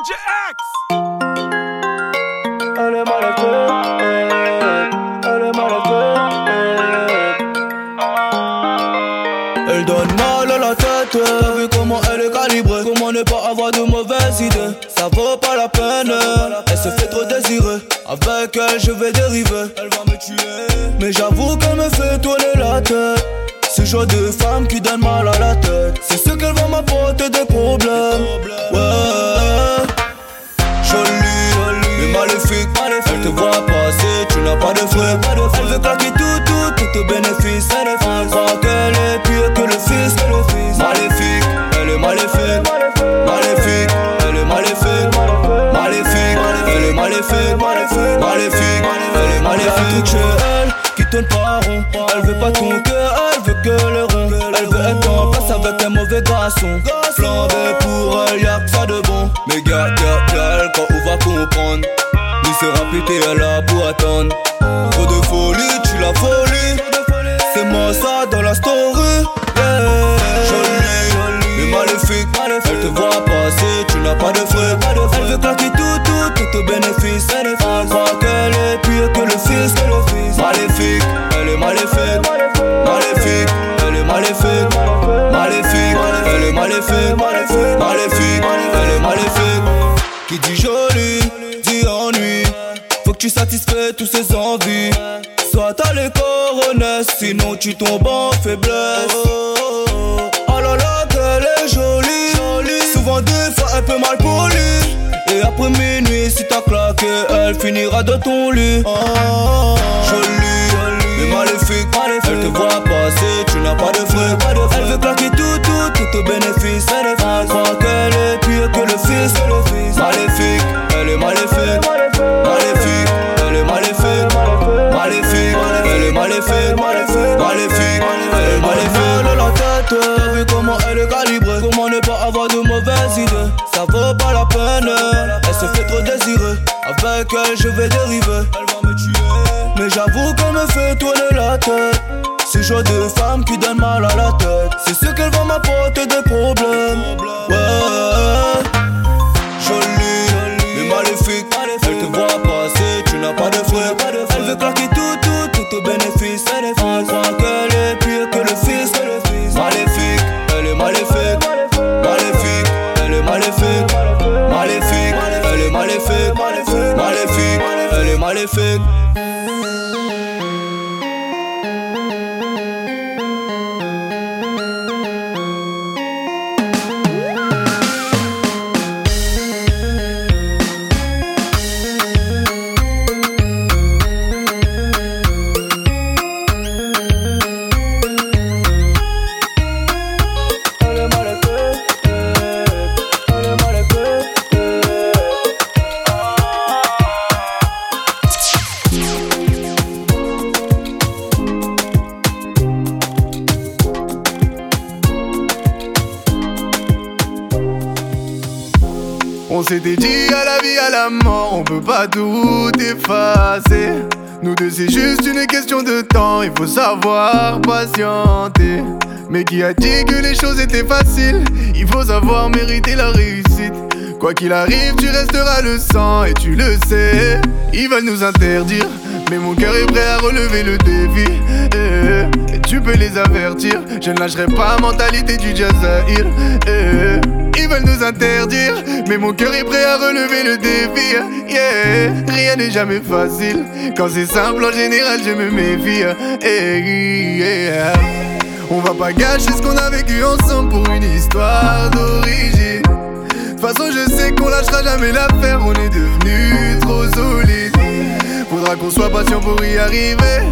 DJ X! Elle est mal Elle est mal Elle donne mal à la tête T'as vu comment elle est calibrée. Comment ne pas avoir de mauvaises idées. Ça vaut pas la peine Elle se fait trop désirer. Avec elle je vais dériver. Elle va me tuer. Mais j'avoue qu'elle me fait tourner la tête. Ce genre de femme qui donne mal à la tête. C'est ce qu'elle va m'apporter des problèmes. Ouais Elle te voit passer, tu n'as pas de frais. Elle veut claquer tout, tout, tout au bénéfice. Elle croit qu'elle est pire que le fils. Maléfique, elle est maléfique. Maléfique, elle est maléfique. Maléfique, elle est maléfique. Maléfique, elle est maléfique. Chez elle qui tourne pas rond. Elle veut pas ton cœur, elle veut que le rond. Elle veut être en place avec un mauvais garçon. Flambé pour elle, y'a que ça de bon. Mais garde, garde, garde, quand on va comprendre sera pété à la attendre Trop de folie, tu la folie C'est moi ça dans la story. Yeah. Jolie, mais maléfique. Elle te voit tu tombes en faiblesse. Oh là là qu'elle est jolie. Souvent des fois un peu mal polie Et après minuit si t'as claqué Elle finira dans ton lit. Oh, Elle je vais dériver. Elle va me tuer Mais j'avoue qu'elle me fait tourner la tête. C'est genre de femme qui donne mal à la tête. C'est ce qu'elle va m'apporter benefit. Tout effacer. Nous deux, c'est juste une question de temps, il faut savoir patienter. Mais qui a dit que les choses étaient faciles? Il faut savoir mériter la réussite. Quoi qu'il arrive, tu resteras le sang et tu le sais. Ils veulent nous interdire, mais mon cœur est prêt à relever le défi. Eh, et tu peux les avertir, je ne lâcherai pas mentalité du Jazair. Eh, ils veulent nous interdire, mais mon cœur est prêt à relever le défi. Yeah, rien n'est jamais facile. Quand c'est simple, en général, je me méfie. Eh. On va pas gâcher ce qu'on a vécu ensemble pour une histoire d'origine. De toute façon, je sais qu'on lâchera jamais l'affaire, on est devenu trop solide. Faudra qu'on soit patient pour y arriver.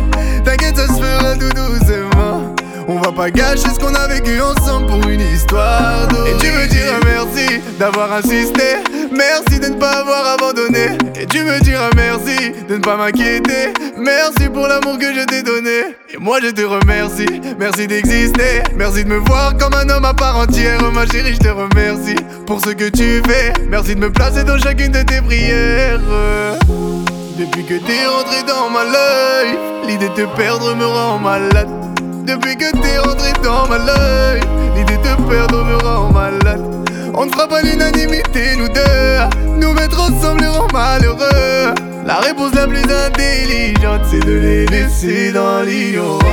T'inquiète, ça se fera tout doucement. On va pas gâcher ce qu'on a vécu ensemble pour une histoire d'origine. Et tu me diras merci d'avoir insisté? Merci de ne pas avoir abandonné. Et tu me diras merci de ne pas m'inquiéter? Merci pour l'amour que je t'ai donné. Et moi je te remercie. Merci d'exister. Merci de me voir comme un homme à part entière. Ma chérie, je te remercie pour ce que tu fais. Merci de me placer dans chacune de tes prières. Depuis que t'es rentré dans ma life, l'idée de te perdre me rend malade. Depuis que t'es rentré dans ma life, l'idée de te perdre me rend malade. On ne fera pas l'unanimité, nous deux. Nous mettre ensemble rend malheureux. La réponse la plus intelligente, c'est de les laisser dans l'ignorance.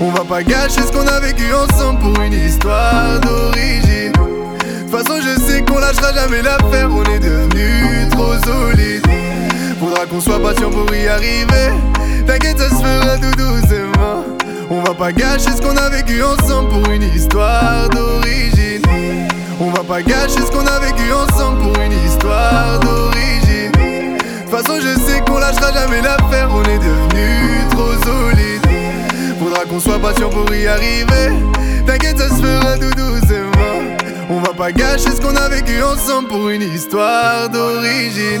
On va pas gâcher ce qu'on a vécu ensemble pour une histoire d'origine. De toute façon, je sais qu'on lâchera jamais l'affaire, on est devenus trop solides. Faudra qu'on soit patient pour y arriver. T'inquiète, ça se fera tout doucement. On va pas gâcher ce qu'on a vécu ensemble pour une histoire d'origine. On va pas gâcher ce qu'on a vécu ensemble pour une histoire d'origine. De toute façon, je sais qu'on lâchera jamais l'affaire, on est devenus trop solides. Faudra qu'on soit patient pour y arriver. T'inquiète, ça se fera tout doucement. On va pas gâcher ce qu'on a vécu ensemble pour une histoire d'origine.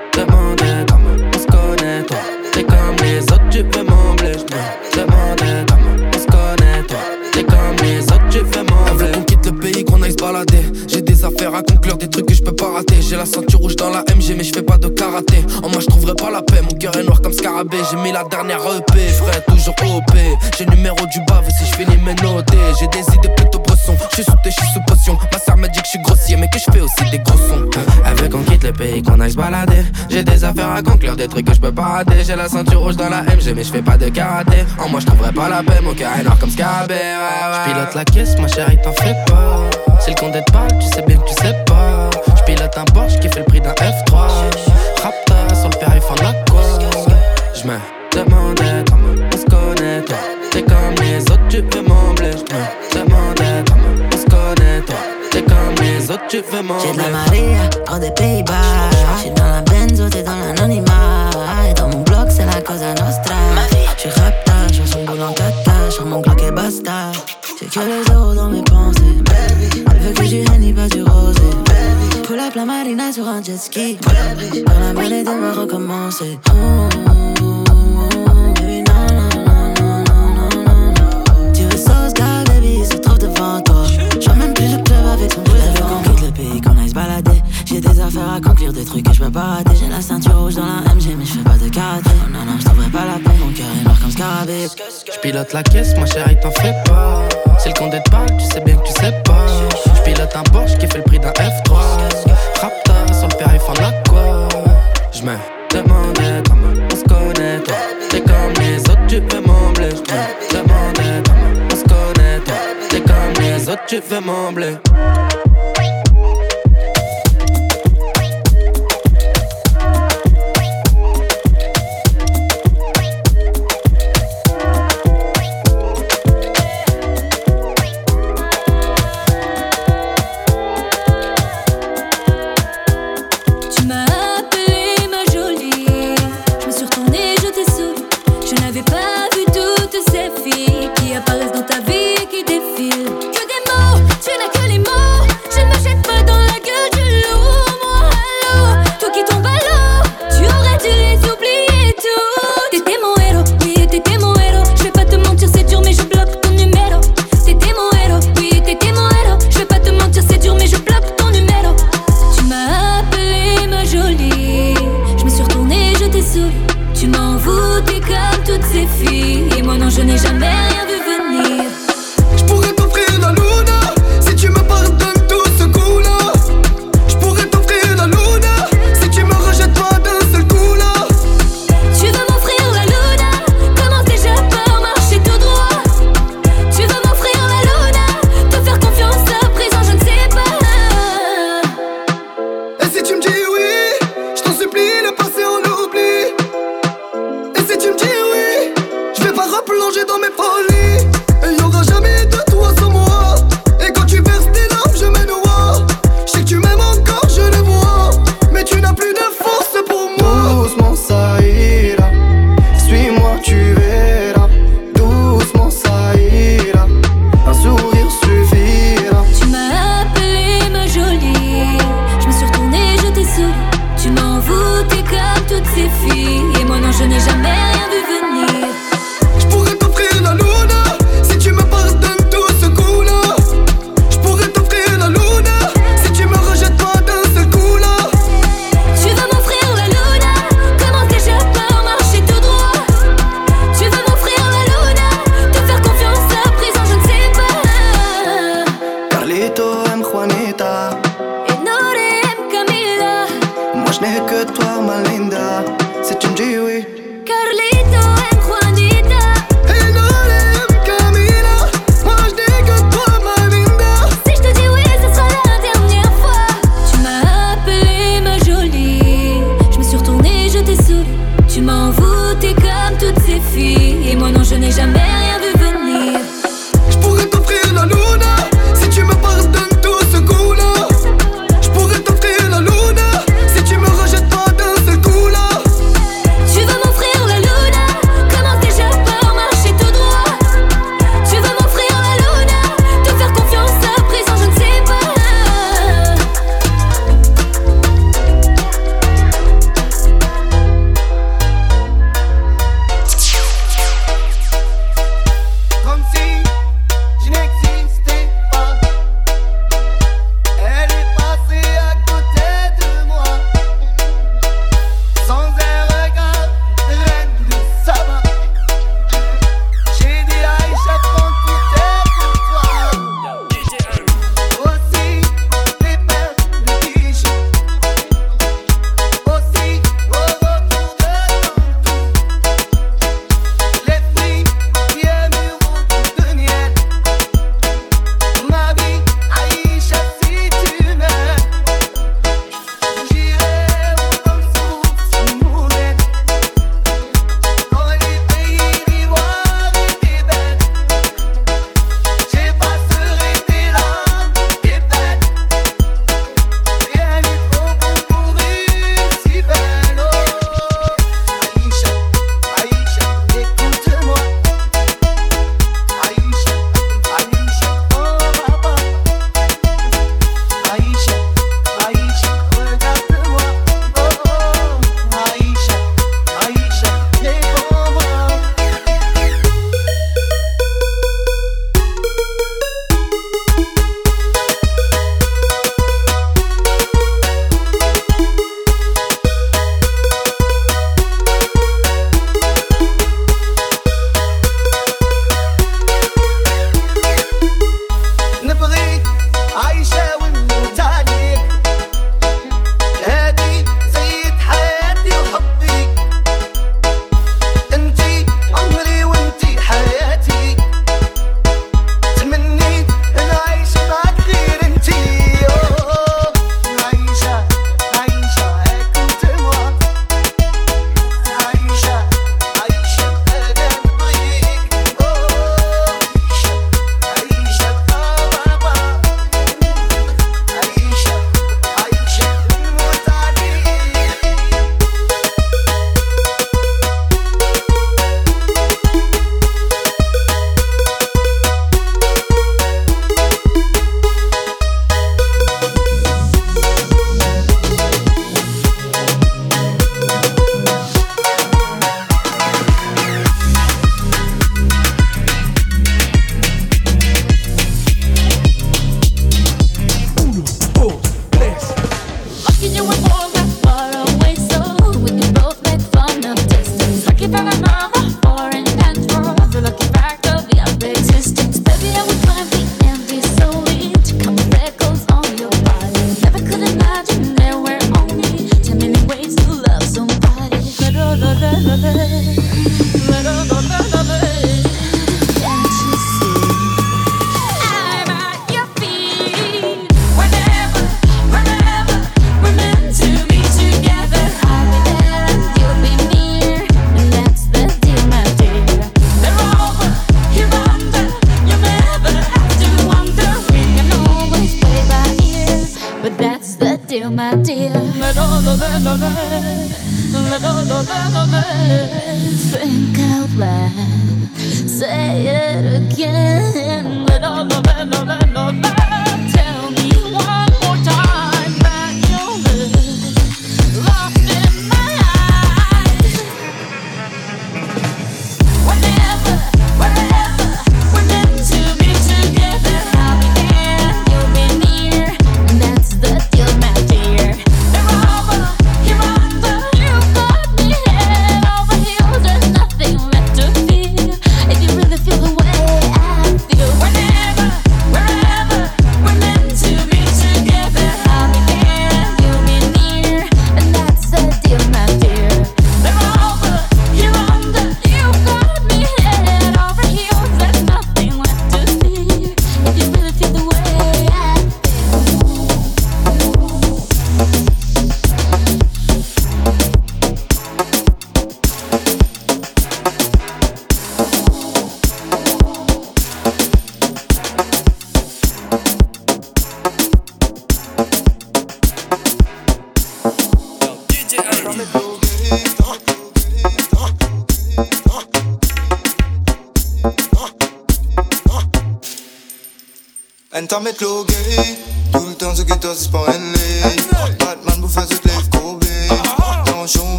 J'ai la ceinture rouge dans la MG, mais je fais pas de karaté. En moi, je trouverai pas la paix, mon cœur est noir j'ai mis la dernière EP, ferai toujours OP. J'ai numéro du bave si je finis mes notés. J'ai des idées plutôt bresson, je suis sous thé, je sous potion. Ma sœur me dit que je suis grossier, mais que je fais aussi des gros sons. Veut qu'on quitte le pays, qu'on aille se balader. J'ai des affaires à conclure, des trucs que je peux pas rater. J'ai la ceinture rouge dans la MG, mais je fais pas de karaté. En moi, je trouverai pas la paix, mon cœur est noir comme Scarabée. Je pilote la caisse, ma chérie, t'en fais pas. Si le compte te parle, tu sais bien que tu sais pas. Je un Porsche qui fait le prix d'un F3. Rapta sur le périph' en aqua. Je me demandais comment on se connaît toi. T'es comme les autres, tu peux m'embler. Je me demandais comment on se connaît toi. T'es comme les autres, tu veux m'embler. J'ai de la Maria, hors des Pays-Bas. J'suis dans la benzo, t'es dans l'anonymat. c'est la cosa nostra. J'suis rapta, j'en son boule en tata, j'en mon Glock et basta. J'ai que les euros dans mes pensées. Elle veut que j'y ni pas du rosé. La marina sur un jet ski. Dans la monnaie de me recommencer. Tu veux sauce, baby, se trouve devant toi. Même plus le club avec son veut qu'on quitte le pays, qu'on aille se balader. J'ai des affaires à conclure, des trucs que je peux pas rater. J'ai la ceinture rouge dans la MG, mais je fais pas de karaté. Non, non, non, je t'ouvrais pas la peine, mon cœur est noir comme scarabée. Je pilote la caisse, ma chérie, t'en fais pas. Si le compte te parle, tu sais bien que tu sais pas. Je pilote un Porsche qui fait le prix d'un F3. Rapta sur le périph' en a quoi. Je me demandais comment on se connaît, toi. T'es comme les autres, tu veux m'embler. Je me demandais comment on se connaît, toi. T'es comme les autres, tu veux m'embler.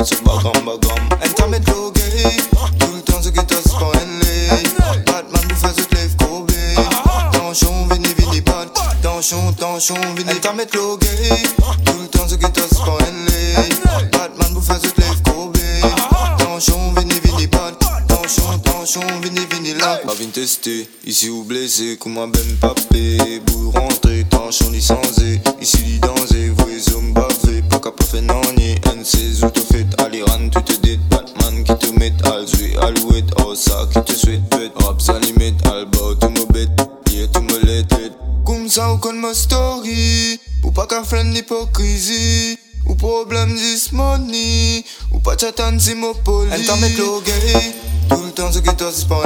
It's a bagam bagam En damit go gay. Du tanzen geht das freundlich Batman, du versuchst live Kobe Tanchon, vini, vini, bat Tanchon, Tanchon, vini En damit go Batman, vini, vini, bat vini, vini, là Pas vini tester, ici ou blessé Comment ben pas ma story. Pou pa ka flan l'hipokrizi Ou problem dis money. Ou pa chatan si mo poli En tan me klo gay Tout le temps ce qui toi c'est pas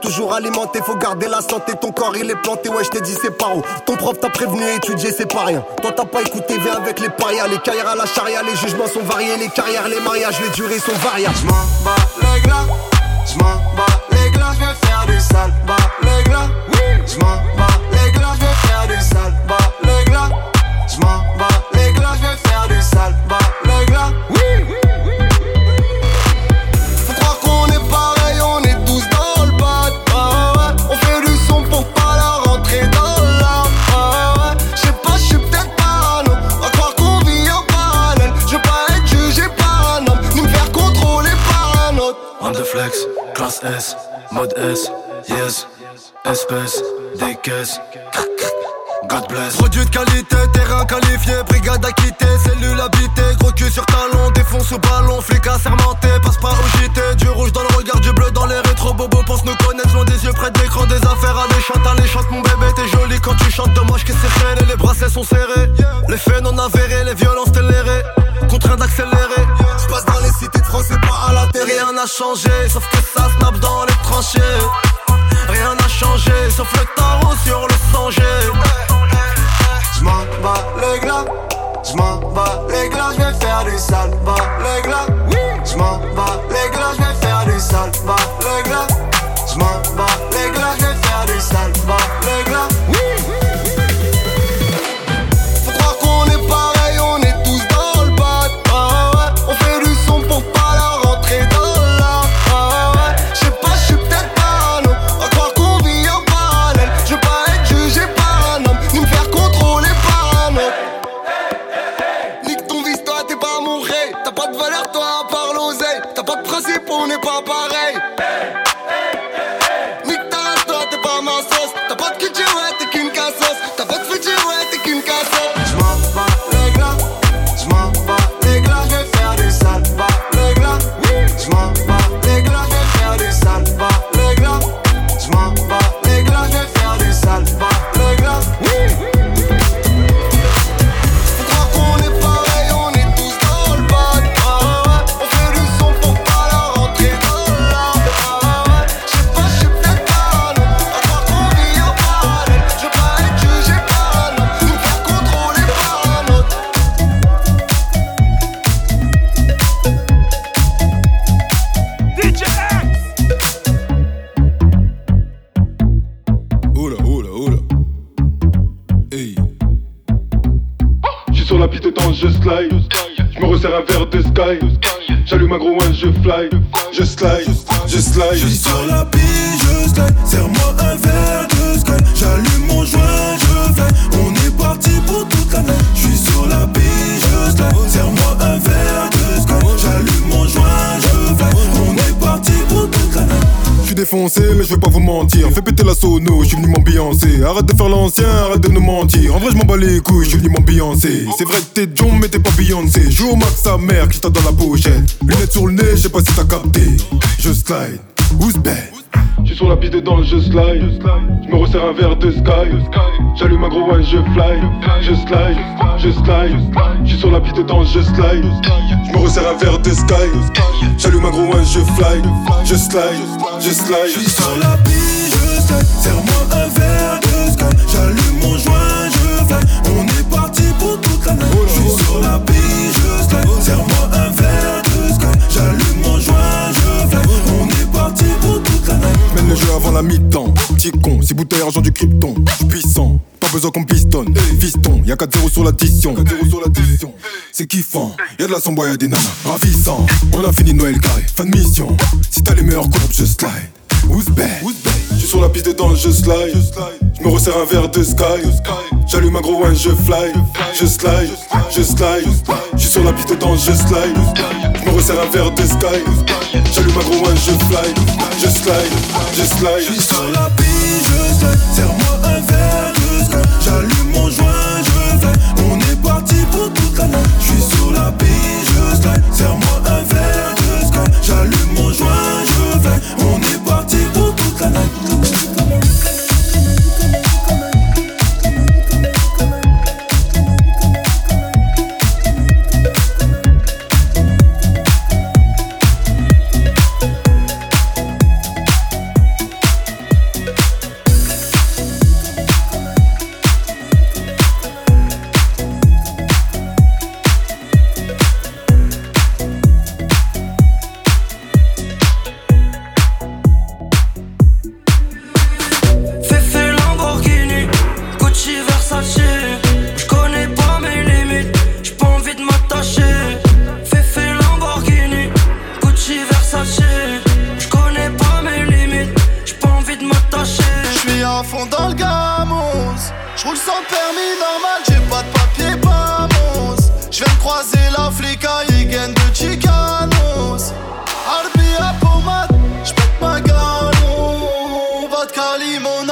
Toujours alimenté, faut garder la santé. Ton corps il est planté, ouais, je t'ai dit c'est par où. Ton prof t'a prévenu, étudier c'est pas rien. Toi t'as pas écouté, viens avec les parias. Les carrières à la charia, les jugements sont variés. Les carrières, les mariages, les durées sont variables. J'm'en bats les glas, j'm'en bats les glas, j'vais faire du sale. Bas les glas, oui. j'm'en bats les glas, j'vais faire du sale. Bas les glas, j'm'en bats les glas, j'vais faire du sale. Bas classe S, mode S, yes, espèce, des caisses. Produit de qualité, terrain qualifié, brigade acquittée, cellule habitée, gros cul sur talon, défonce au ballon, flic assermenté, passe pas au JT, du rouge dans le regard, du bleu dans les rétro bobos, pense nous connaître, loin des yeux près de l'écran, des affaires à chante, allez chante mon bébé, t'es joli quand tu chantes, dommage que c'est serré, les bracelets sont serrés, les faits non avérés, les violences télérées, contraint d'accélérer, passe dans les cités de France et pas à la terre, rien n'a changé, sauf que ça snap dans les tranchées. Rien n'a changé, sauf le tarot sur le sanger. J'm'en bats les glas, j'm'en bats les glas, j'vais faire du sale, bas les glas. J'm'en bats les glas, j'vais faire du sale, bas les glas. J'm'en bats les glas, j'vais faire du sale, les glas. Resserre un verre de sky. J'allume un gros one, je fly. Je slide, je slide. J'suis sur la piste, je slide. Serre-moi un verre de sky. J'allume mon joint, je vais. On est parti pour toute la nuit. J'suis sur la piste, je slide. Serre-moi un verre de sky. J'allume mon joint, je vais. J'suis défoncé, mais je vais pas vous mentir. Fais péter la sono, j'suis venu m'ambiancer. Arrête de faire l'ancien, arrête de nous mentir. En vrai, j'm'en bats les couilles, j'suis venu m'ambiancer. C'est vrai que t'es John, mais t'es pas Beyoncé. Joue au max sa mère qui t'a dans la pochette. Lunettes sur le nez, j'sais pas si t'as capté. Je slide, who's bad? J'suis sur la piste dedans, je slide. J'me resserre un verre de sky. J'allume un gros one, je fly. Je slide, je slide. J'suis sur la piste dedans, je slide. J'me resserre un verre de sky. J'allume un gros one, je fly. Je slide, je slide. J'suis sur la piste, je slide. Serre-moi un verre de sky. J'allume mon joint, je fly. On est parti pour toute la nuit. J'suis sur la piste, je slide. Serre-moi un verre Mène le jeu avant la mi-temps. Petit con, c'est bouteille argent du krypton. J'suis puissant, pas besoin qu'on pistonne. Fiston, y'a 4-0 sur l'addition. C'est kiffant, y'a de la sombre, y'a des nanas. Ravissant, on a fini Noël carré. Fin de mission, si t'as les meilleurs courbes, je slide. Bad? J'suis sur la piste dedans, je slide. J'me resserre un verre de sky. J'allume un gros one, je fly. Je slide, je slide. J'suis sur la piste dedans, je slide. J'me resserre un verre de sky. J'allume un gros one, je fly. Je slide, je slide. J'suis sur la piste, je slide. Serre-moi un verre de sky. J'allume mon joint, je fly. On est parti pour toute la nuit. J'suis sur la piste, je slide. Serre-moi un verre Charlie, mon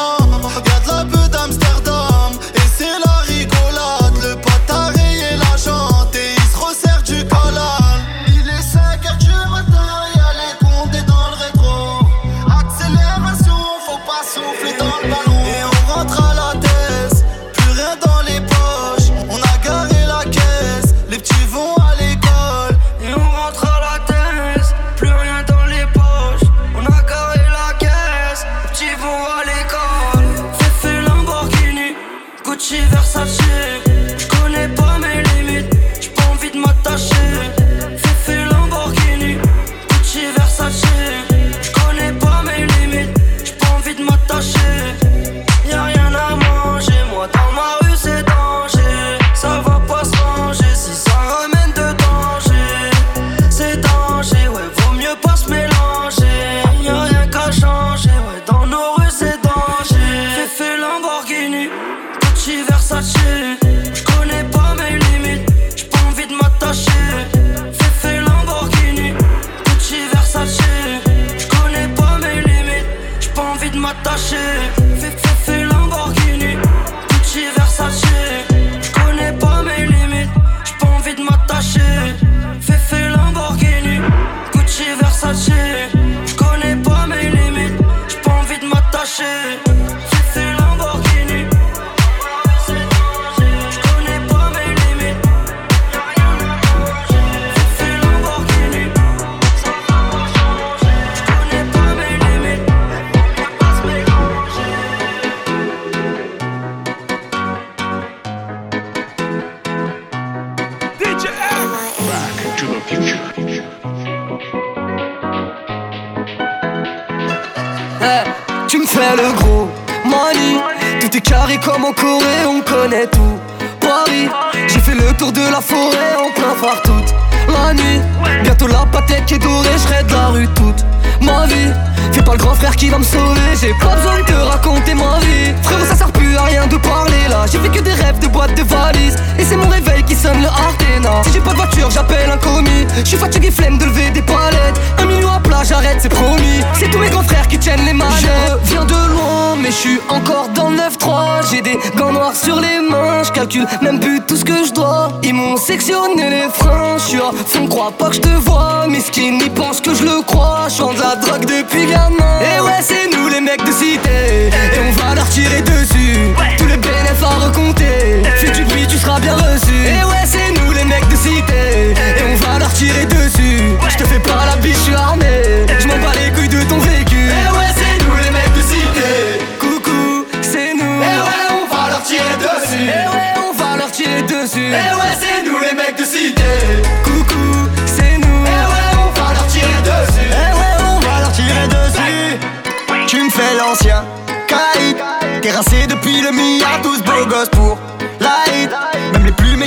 recompter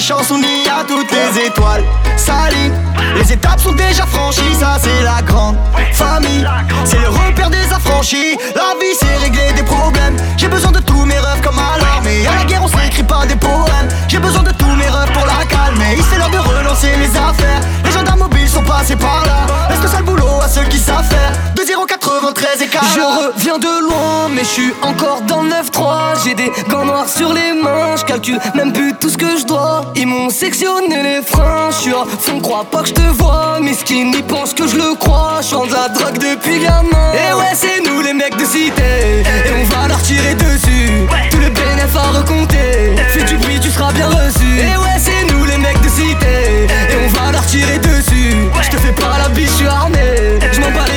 chansons ni à toutes les étoiles salines. Les étapes sont déjà franchies, ça c'est la grande famille. C'est le repère des affranchis. La vie c'est régler des problèmes. J'ai besoin de tous mes rêves comme à l'armée. À la guerre on s'écrit pas des poèmes. J'ai besoin de tous mes rêves pour la calmer. Il c'est l'heure de relancer les affaires. Les gendarmes mobiles sont passés par là. Est-ce que ça le boulot à ceux qui savent faire? Je reviens de loin mais je suis encore dans le 9-3 J'ai des gants noirs sur les mains. Je calcule même plus tout ce que je dois. Ils m'ont sectionné les freins. Je suis à fond crois pas que je te vois. Mais Miskin ils pensent que je le crois. Je de la drogue depuis gamin. Et ouais c'est nous les mecs de cité. Et on va leur tirer dessus. Tout le bénéf à recompter. Si tu bruit tu seras bien reçu. Et ouais c'est nous les mecs de cité. Et on va leur tirer dessus. Je te fais pas la biche je suis armé. Je m'en bats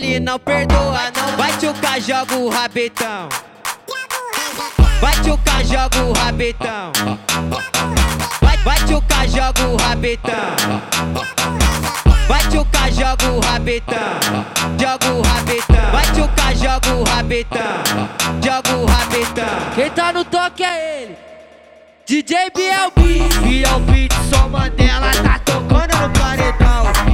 ele não perdoa não. O K, joga o rabetão. O K, joga o rabetão. Vai- o K, joga o rabetão. O K, joga o rabetão. Joga o rabetão. O K, joga o rabetão. Joga o rabetão. Quem tá no toque é ele. DJ. Biel Beat, só Mandela tá tocando no paredão.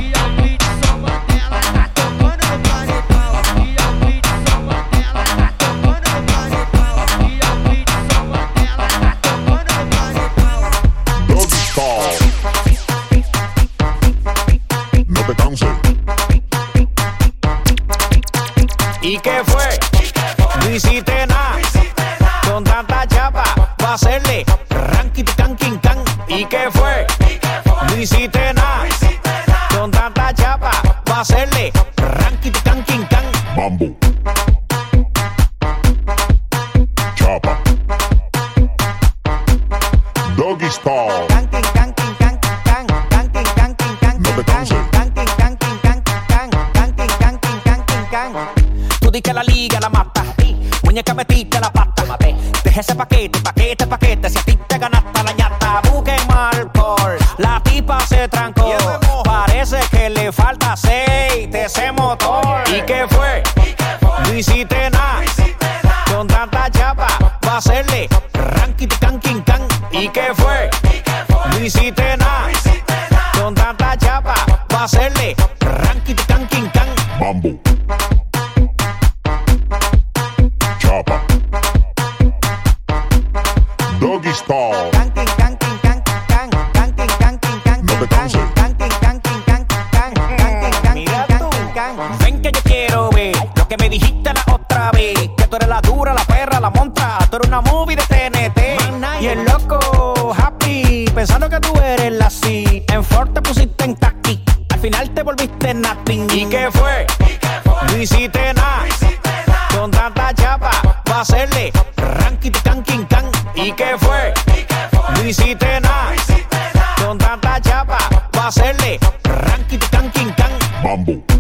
¿Y qué fue? No hiciste nada. Con tanta chapa, va a hacerle ranking can king can. ¿Y qué fue? No hiciste nada. Con tanta chapa, va a hacerle Muñeca metiste la pata. Deja ese paquete, paquete, paquete. Si a ti te ganaste la ñata, busquen mal por. La tipa se trancó. Parece que le falta aceite ese motor. ¿Y qué fue? No hiciste nada. Con tanta chapa, va a hacerle ranking can king can. ¿Y qué fue? No hiciste una movie de TNT. Y el loco, happy, pensando que tú eres la C. En Ford te pusiste en taqui. Al final te volviste nothing. ¿Y qué fue? No hiciste nada. Con tanta chapa, va a hacerle ranking can king can. ¿Y qué fue? No hiciste nada. Con tanta chapa, va a hacerle ranking can king can. Mambo.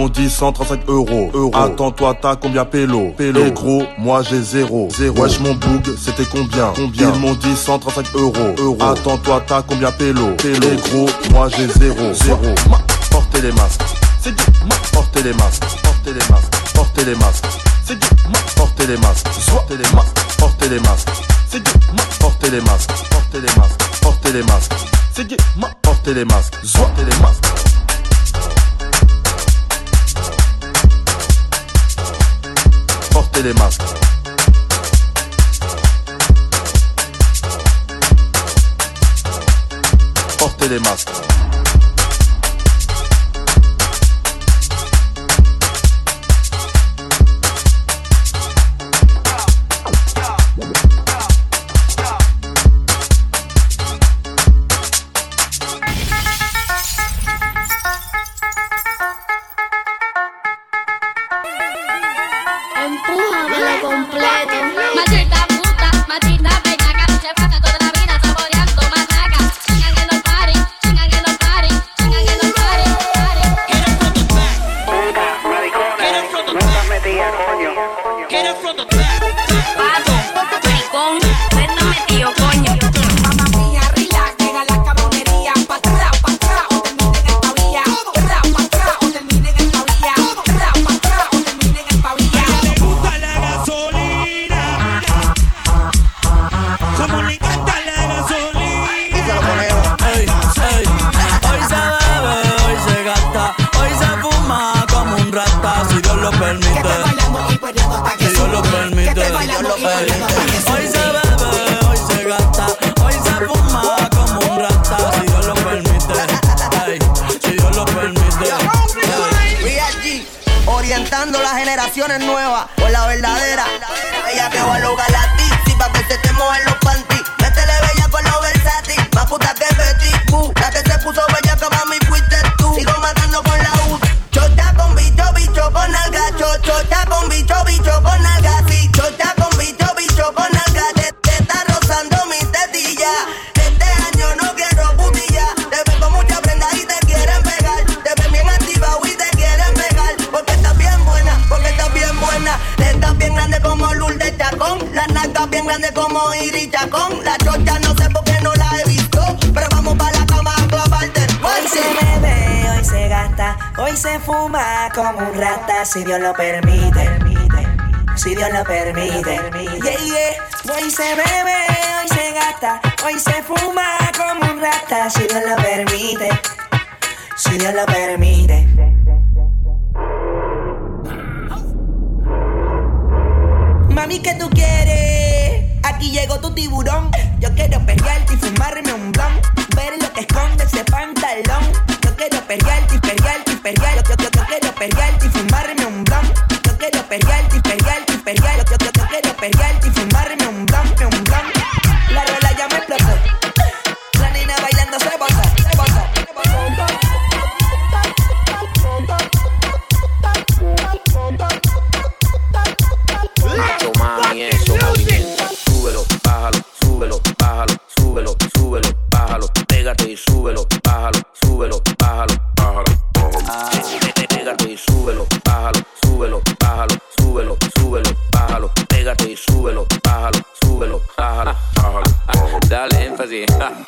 m'ont dit 135 euros. euros. Attends-toi, t'as combien pélo Pélo. Gros, moi j'ai zéro. zéro. Wesh, mon boug, c'était combien Combien Ils m'ont dit 135 euros. euros. Attends-toi, t'as combien pélo Pélo. Gros, moi j'ai zéro. Zéro. Portez les masques. C'est du Portez les masques. Portez les masques. Portez les masques. C'est du Portez les masques. Portez les masques. Portez les masques. C'est du Portez les masques. Portez les masques. Portez les masques. C'est du Portez les masques. Portez les masques. porter des masques. Porter des masques.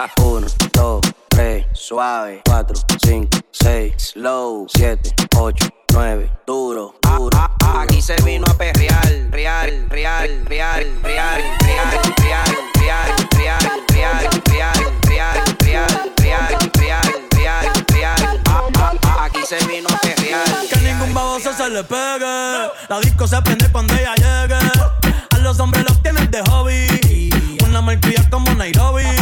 1, 2, 3, suave. 4, 5, 6, low. 7, 8, 9, duro, duro. Aquí se vino a perrear, real, real, real, real, real, real, real, real, real, real, real, real, real, real, real, real, real. Aquí se vino a perrear. Que ningún baboso se le pegue. La disco se prende cuando ella llegue. A los hombres los tienen de hobby. Una marquilla como Nairobi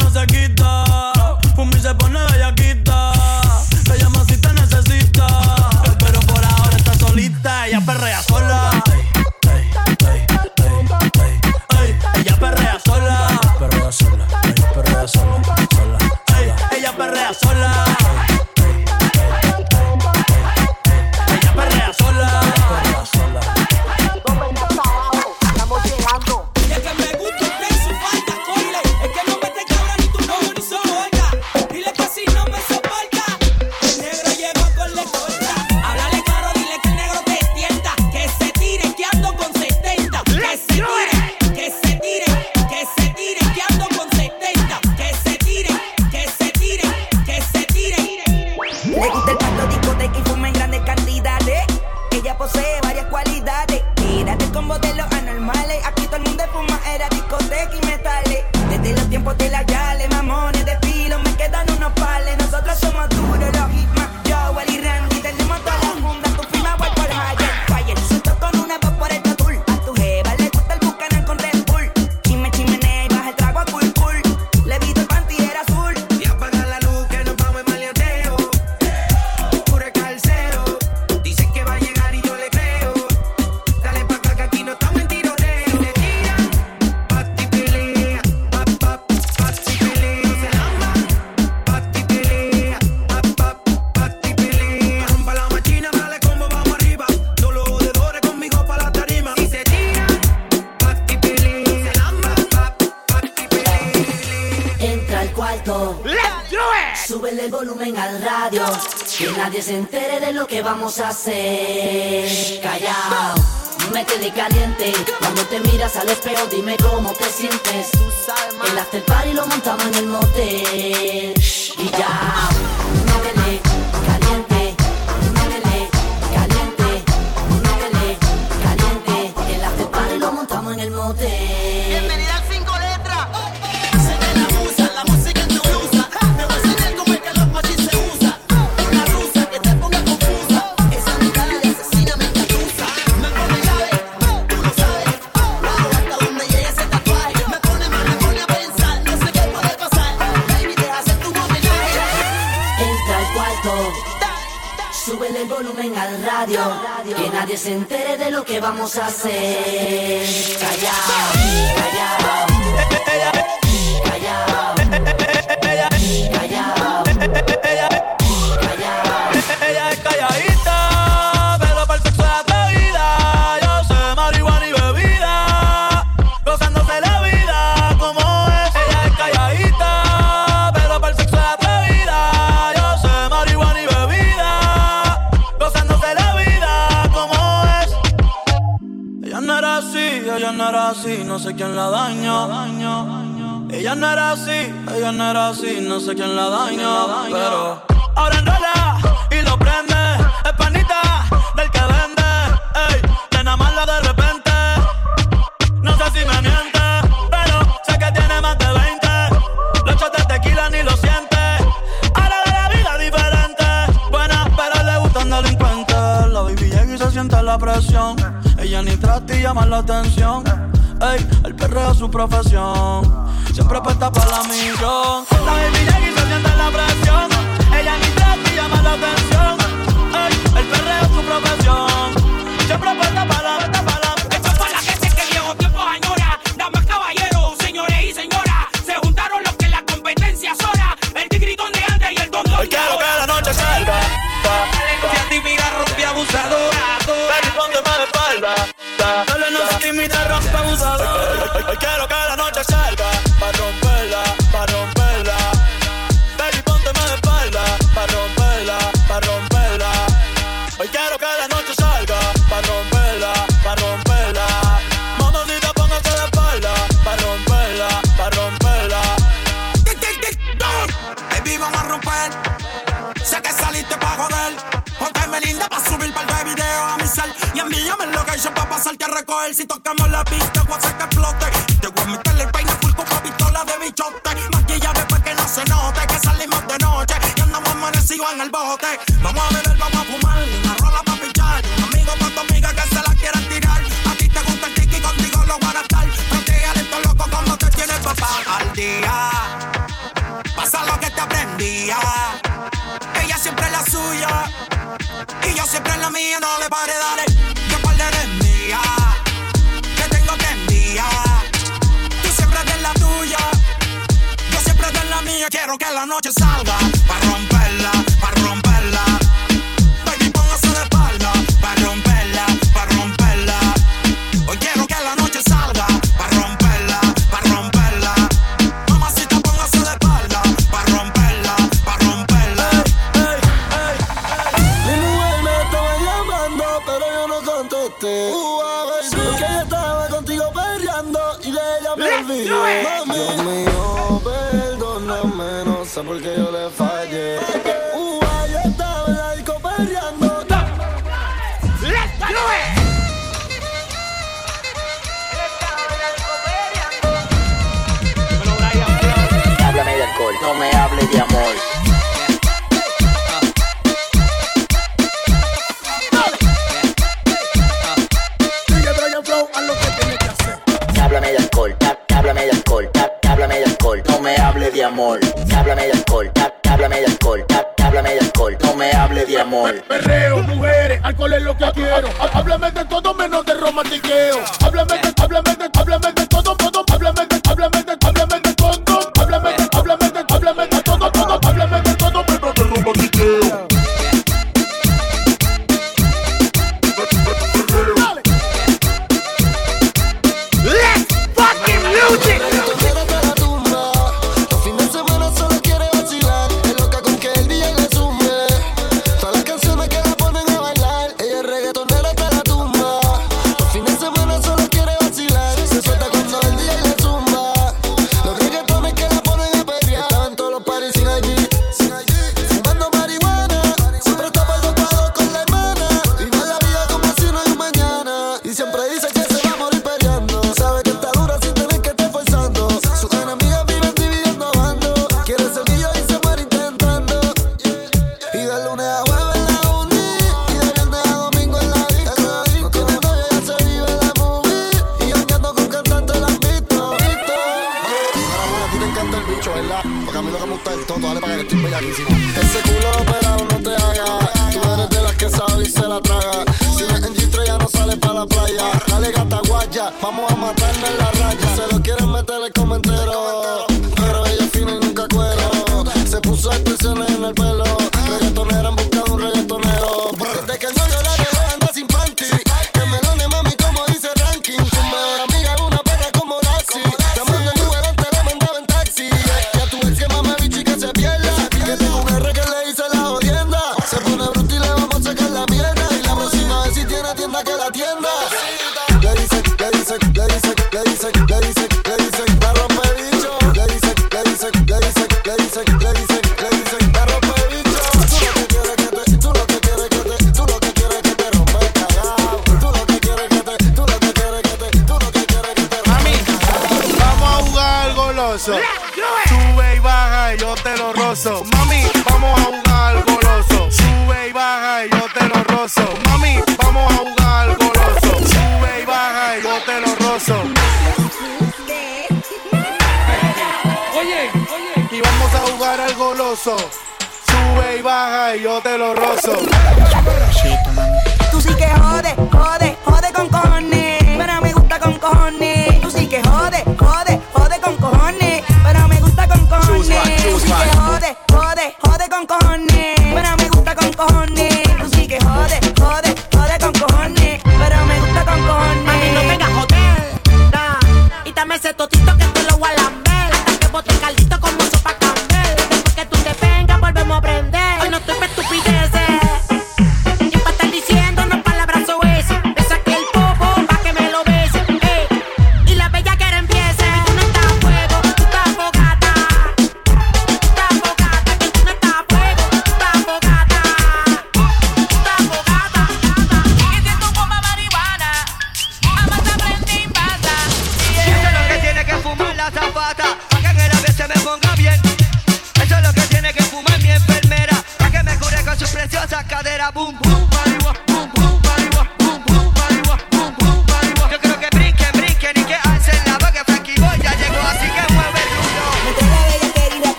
radio. Que nadie se entere de lo que vamos a hacer. Callao, de caliente. Cuando te miras al espejo, dime cómo te sientes. El after party lo montamos en el motel. Y ya, no me nadie se entere de lo que vamos a hacer. Callao, callao, callao, callao. no sé quién la daño. Ella no era así, ella no era así, no sé quién la daño. Pero ahora enrola y lo prende. Es panita del que vende. Ey, de nada mala de repente. No sé si me miente, pero sé que tiene más de 20. Los shots de tequila ni lo siente. Ahora ve la vida diferente. Buena, pero le gustan delincuentes. La baby llega y se siente la presión. Ella ni trata y llama la atención. Ey, el perreo es su profesión. Siempre apuesta para la millón. La baby Jackie se siente la presión. Ella ni trata y llama la atención. Ey, el perreo es su profesión. Siempre apuesta para la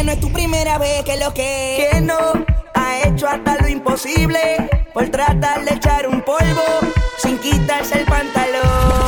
que no es tu primera vez que lo que no ha hecho hasta lo imposible por tratar de echar un polvo sin quitarse el pantalón.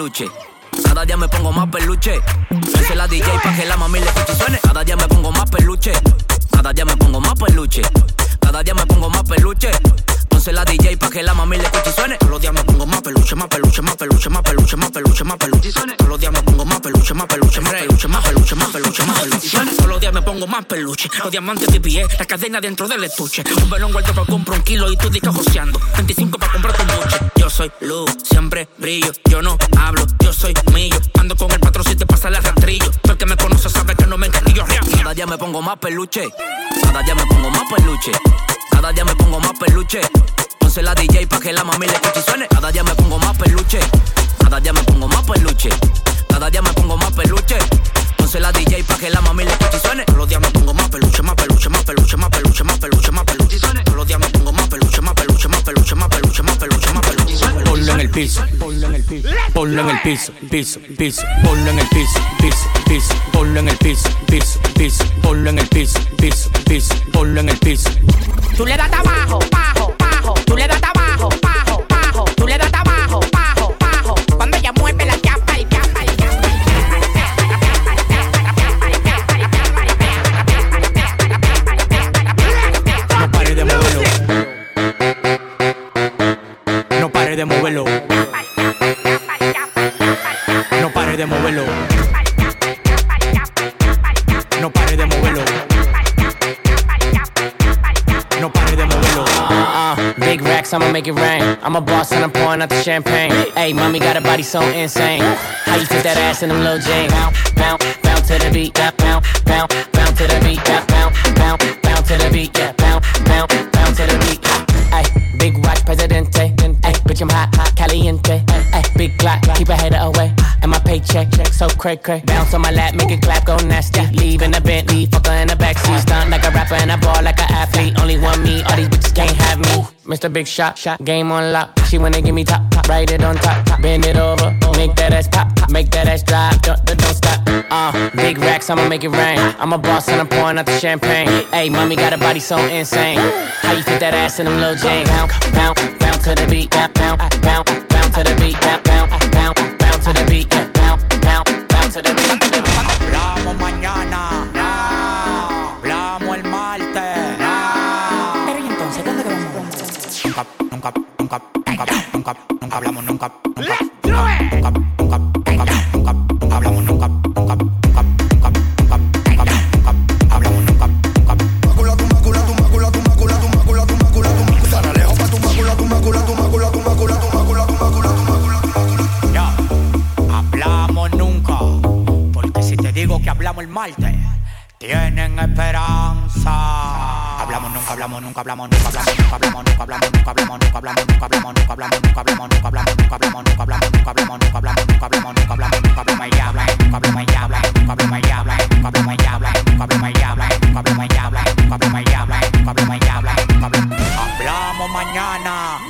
Cada día me pongo más peluche. Esa la DJ pa' que la mami le escuche suene. Cada día me pongo más peluche. Cada día me pongo más peluche. Cada día me pongo más peluche. Entonces la DJ pa' que la mami le escuche suene. Todos los días me pongo más peluche, más peluche, más peluche, más peluche, más peluche, más peluche. Todos los días me pongo más peluche, más peluche, más peluche, más peluche, más peluche, más peluche. Todos los días me pongo más peluche. Los diamantes de pie, la cadena dentro del estuche. Un balón guardo pa' comprar un kilo y tú discas joseando. 25 pa' comprar tu buche soy luz, siempre brillo. Yo no hablo, yo soy mío. Ando con el patrón si te pasa el rastrillo. Todo el que me conoce sabe que no me engañillo. Cada día me pongo más peluche. Cada día me pongo más peluche. Cada día me pongo más peluche. Entonces la DJ pa' que la mami le escuche suene. Cada día me pongo más peluche. Cada día me pongo más peluche. Cada día me pongo más peluche. Entonces la DJ pa' que la mami le escuche suene. ponlo en el piso, piso, piso, ponlo en el piso, piso, piso, ponlo en el piso, piso, piso, ponlo en el piso, piso, piso, ponlo en el piso. Tú le das abajo. Pouring out the champagne. Hey, mommy got a body so insane. How you fit that ass in them little jeans? Bounce, bounce, bounce to the beat. Bounce, bounce, bounce, bounce to the beat. Bounce, bounce, bounce, bounce to the beat. Yeah, bounce, bounce, bounce to the beat. Ay, big watch, presidente. Ay, bitch, I'm hot, hot, caliente. Ay, big clock, keep a hater away. And my paycheck, check so cray cray. Bounce on my lap, make it clap, go nasty. Leave in the Bentley, fucker in the backseat. Stunt like a rapper and I ball like an athlete. Only one me, all these bitches can't have me. Mr. Big Shot, shot, game on lock. She wanna give me top, top, write it on top, top, bend it over, make that ass pop, pop, make that ass drop, don't, don't, don't stop. Uh, big racks, I'ma make it rain. I'm a boss and I'm pouring out the champagne. Hey, mommy got a body so insane. How you fit that ass in them little jeans? Bounce, bounce, bounce to the beat, bounce, bounce, bounce, bounce to the beat, bounce, bounce, bounce, bounce to the beat, yeah, bounce, bounce, bounce to the beat. Hablamos mañana, no. hablamos el martes, no. Pero y entonces, ¿cuándo que vamos? Nunca, nunca, nunca, nunca, nunca, nunca hablamos, nunca, nunca, nunca, tienen esperanza. Hablamos nunca, hablamos nunca, hablamos nunca, hablamos nunca, hablamos nunca, hablamos nunca, hablamos nunca, hablamos nunca, hablamos nunca, hablamos nunca, hablamos nunca, hablamos nunca, hablamos nunca, hablamos nunca, hablamos nunca, hablamos nunca hablamos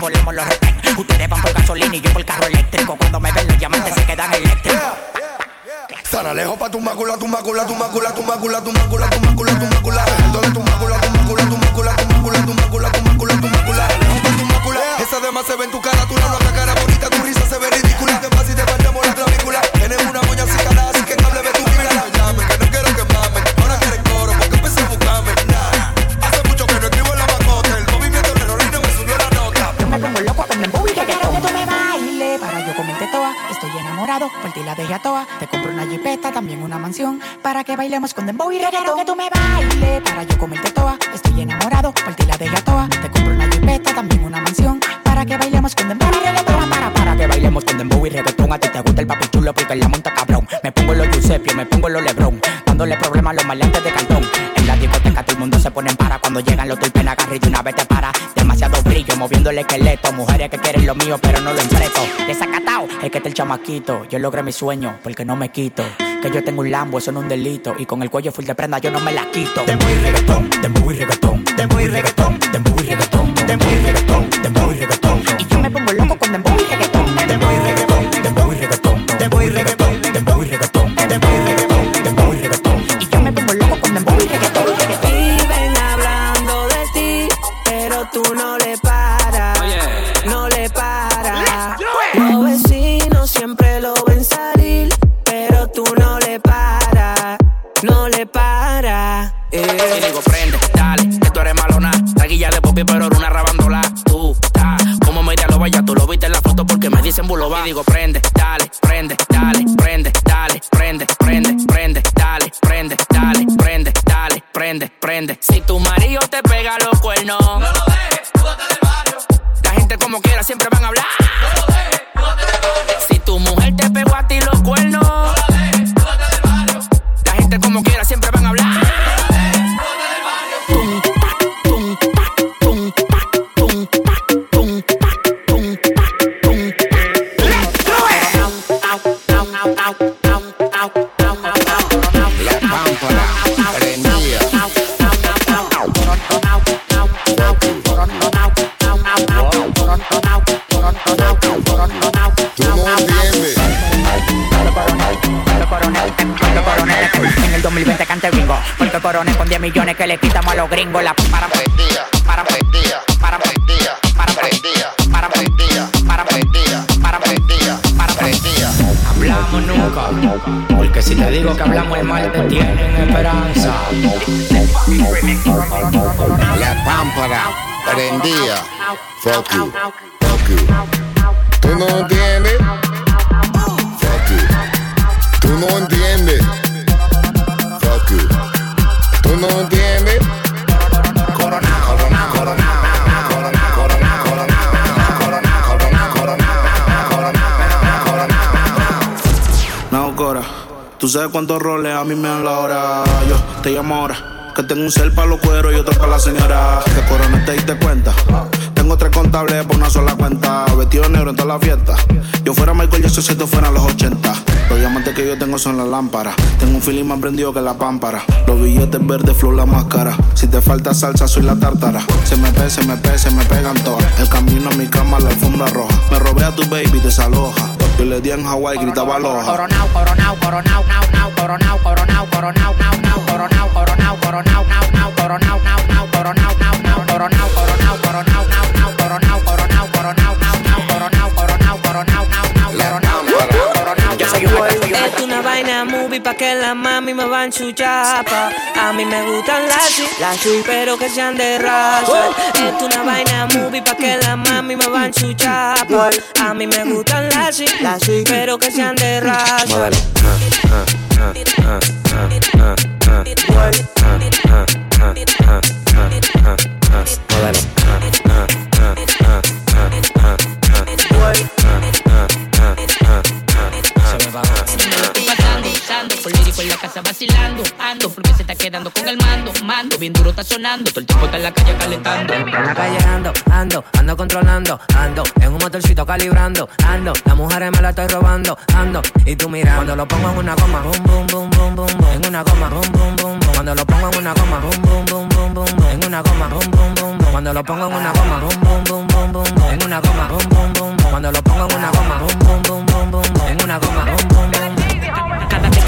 volemos los retén. Ustedes van por gasolina y yo por carro eléctrico. Cuando me ven los diamantes se quedan eléctricos. Sana lejos pa tu macula tu macula tu macula tu macula tu macula tu macula tu macula. Por ti la dejé a toa. Te compro una jipeta, también una mansión. Para que bailemos con dembow y reggaetón. Que tú me bailes para yo comerte toa. Estoy enamorado, por ti la a toa. Te compro una jipeta, también una mansión. Para que bailemos con dembow y reggaetón. Para, para que bailemos con dembow y reggaetón. A ti te gusta el papi chulo porque la monta cabrón. Me pongo los Giuseppe, me pongo los Lebron. Dándole problemas a los maleantes de cartón. En la discoteca todo el mundo se pone en para. Cuando llegan los tulpen agarrito una vez te para. Demasiado brillo, moviendo el esqueleto. Mujeres que quieren lo mío, pero no lo enfreto. Desacatao, es que está el chamaquito. Yo logré mi sueño, porque no me quito. Que yo tengo un lambo, eso no es un delito. Y con el cuello full de prenda yo no me la quito. Dembow y reggaetón, dembow y reggaetón. Dembow y reggaetón, dembow y reggaetón. Dembow y reggaetón, dembow y reggaetón. Y yo me pongo loco con dembow Y digo, prende, millones que le quitamos a los gringos. La para para para prendía, para prendía, para prendía, para prendía, para prendía. Hablamos nunca, porque si te digo que hablamos el mal te tienen esperanza. La pámpara you, fuck you. Sabes cuántos roles a mí me dan la hora. Yo te llamo ahora. Que tengo un cel para los cueros y otro para la señora. Que corona te diste cuenta. Tengo tres contables por una sola cuenta. Vestido negro en toda la fiesta. Yo fuera Michael Jackson si esto fueran los 80. Los diamantes que yo tengo son las lámparas. Tengo un feeling más prendido que la pámpara. Los billetes verdes, flow la máscara. Si te falta salsa, soy la tártara. Se me pega, se me pega, se me pegan todas. El camino a mi cama, la alfombra roja. Me robé a tu baby, desaloja. Yo le di en Hawaii, gritaba aloha. Coronao, coronao, coronao, nao, nao, coronao, coronao, coronao, nao, nao, coronao, coronao, coronao, nao, nao, coronao, movie pa' que la mami me van su chapa. A mí me gustan las las pero que sean de raza. Es una vaina movie pa' que la mami me van su chapa. A mí me gustan las las pero que sean de raza. Casa vacilando, ando, porque se está quedando con el mando, mando, bien duro está sonando, todo el tiempo está en la calle calentando. En la calle ando, ando, ando controlando, ando, en un motorcito calibrando, ando, las mujeres me la estoy robando, ando, y tú mira, cuando lo pongo en una goma, boom, boom, boom, boom, boom, en una goma, boom, boom, boom, boom, cuando lo pongo en una goma, boom, boom, boom, boom, boom, en una goma, boom, boom, boom, cuando lo pongo en una goma, boom, boom, boom, boom, boom, en una goma, boom, boom, boom, cuando lo pongo en una goma, boom, boom, boom, boom, boom, en una goma, boom, boom, boom,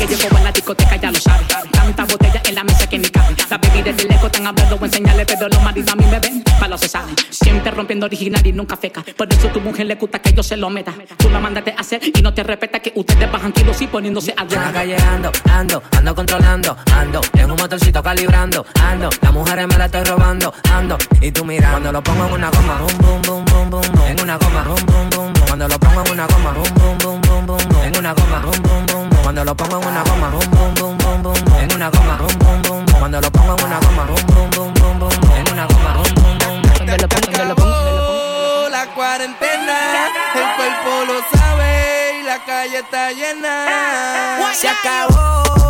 que llego a la discoteca ya lo sabe. Tanta botella en la mesa que ni cabe. La baby desde lejos están hablando o enseñarle, pero los maridos a mí me ven. Palo se saben. Siempre rompiendo original y nunca feca. Por eso tu mujer le gusta que yo se lo meta. Tú la mandaste a hacer y no te respeta que ustedes bajan kilos y poniéndose a En la calle ando, ando, ando controlando, ando, en un motorcito calibrando, ando, las mujeres me la estoy robando, ando, y tú mira, cuando lo pongo en una goma, boom, boom, boom, boom, boom, en una goma, boom, boom, boom, cuando lo pongo en una goma, boom, boom, boom, boom, boom, en una goma, boom, boom, boom, cuando lo pongo en una goma, boom, boom, boom, boom, boom, boom, en una goma, boom, boom, boom, boom, cuando lo pongo en una goma, boom, boom, boom, boom, boom, boom, en una goma, boom, boom, boom, boom, cuando lo pongo, cuando lo pongo, La cuarentena, el cuerpo lo sabe y la calle está llena. Se acabó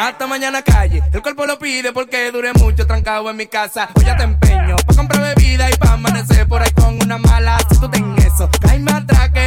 hasta mañana, calle. El cuerpo lo pide porque duré mucho trancado en mi casa. Hoy ya te empeño pa' comprar bebida y pa' amanecer por ahí con una mala. Si tú ten eso, caíme atrás que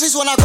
This is what I.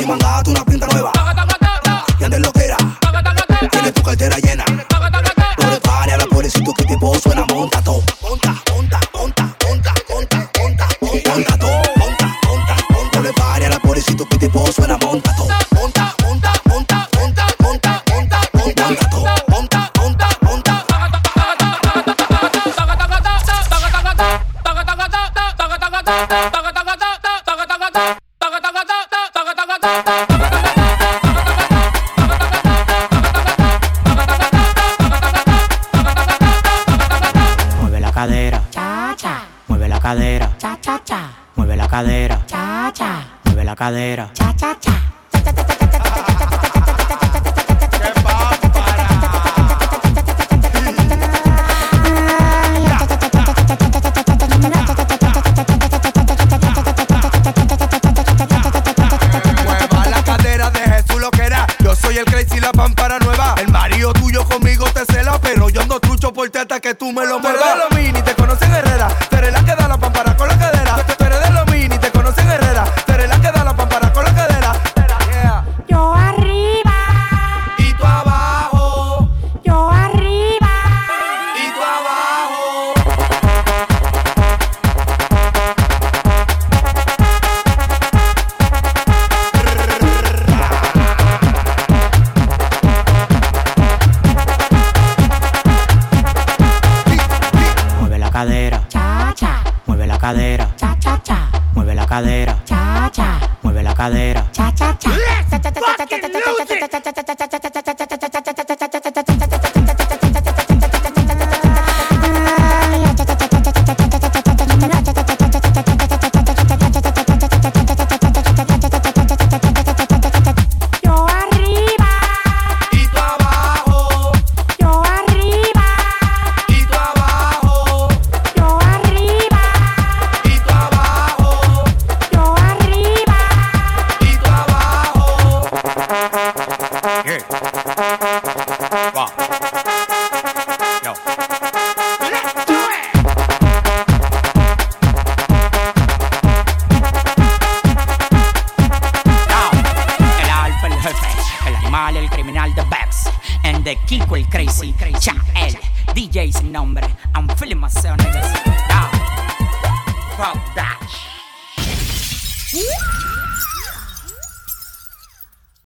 y mandate una pinta nueva. cadera. fucking